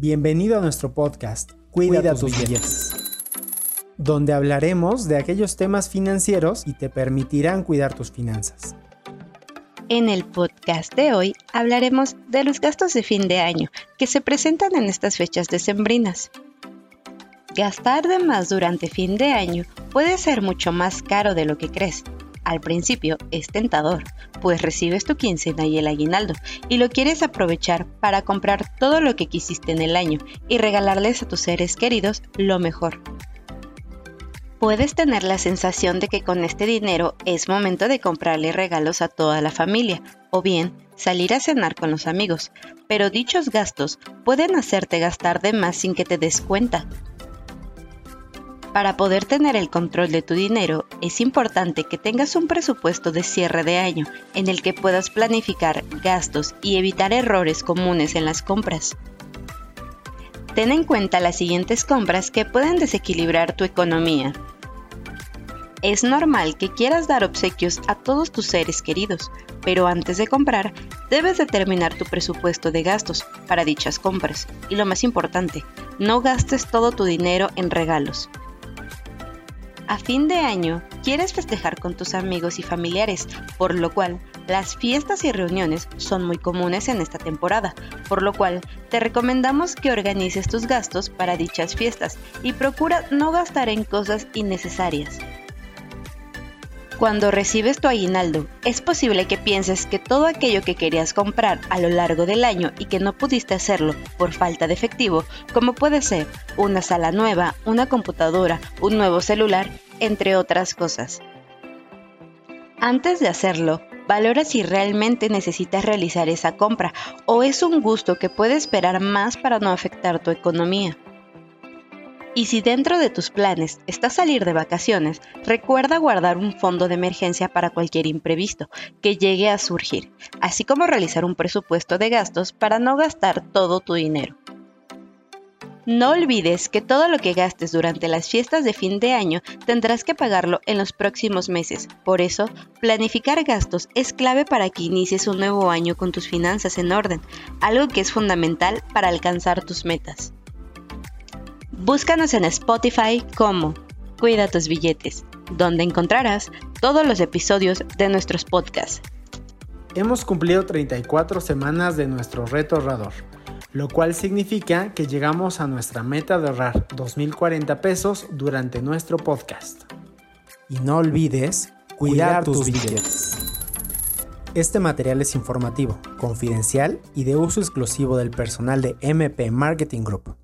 Bienvenido a nuestro podcast Cuida, tus, billetes, donde hablaremos de aquellos temas financieros y te permitirán cuidar tus finanzas. En el podcast de hoy hablaremos de los gastos de fin de año que se presentan en estas fechas decembrinas. Gastar de más durante fin de año puede ser mucho más caro de lo que crees al principio es tentador, pues recibes tu quincena y el aguinaldo y lo quieres aprovechar para comprar todo lo que quisiste en el año y regalarles a tus seres queridos lo mejor. Puedes tener la sensación de que con este dinero es momento de comprarle regalos a toda la familia o bien salir a cenar con los amigos, pero dichos gastos pueden hacerte gastar de más sin que te des cuenta, para poder tener el control de tu dinero, es importante que tengas un presupuesto de cierre de año en el que puedas planificar gastos y evitar errores comunes en las compras. Ten en cuenta las siguientes compras que pueden desequilibrar tu economía. Es normal que quieras dar obsequios a todos tus seres queridos, pero antes de comprar, debes determinar tu presupuesto de gastos para dichas compras. Y lo más importante, no gastes todo tu dinero en regalos. A fin de año, quieres festejar con tus amigos y familiares, por lo cual las fiestas y reuniones son muy comunes en esta temporada, por lo cual te recomendamos que organices tus gastos para dichas fiestas y procura no gastar en cosas innecesarias. Cuando recibes tu aguinaldo, es posible que pienses que todo aquello que querías comprar a lo largo del año y que no pudiste hacerlo por falta de efectivo, como puede ser una sala nueva, una computadora, un nuevo celular, entre otras cosas. Antes de hacerlo, valora si realmente necesitas realizar esa compra o es un gusto que puede esperar más para no afectar tu economía. Y si dentro de tus planes está salir de vacaciones, recuerda guardar un fondo de emergencia para cualquier imprevisto que llegue a surgir, así como realizar un presupuesto de gastos para no gastar todo tu dinero. No olvides que todo lo que gastes durante las fiestas de fin de año tendrás que pagarlo en los próximos meses. Por eso, planificar gastos es clave para que inicies un nuevo año con tus finanzas en orden, algo que es fundamental para alcanzar tus metas. Búscanos en Spotify como Cuida tus billetes, donde encontrarás todos los episodios de nuestros podcasts. Hemos cumplido 34 semanas de nuestro reto ahorrador, lo cual significa que llegamos a nuestra meta de ahorrar 2.040 pesos durante nuestro podcast. Y no olvides cuidar, tus, billetes. Este material es informativo, confidencial y de uso exclusivo del personal de MP Marketing Group.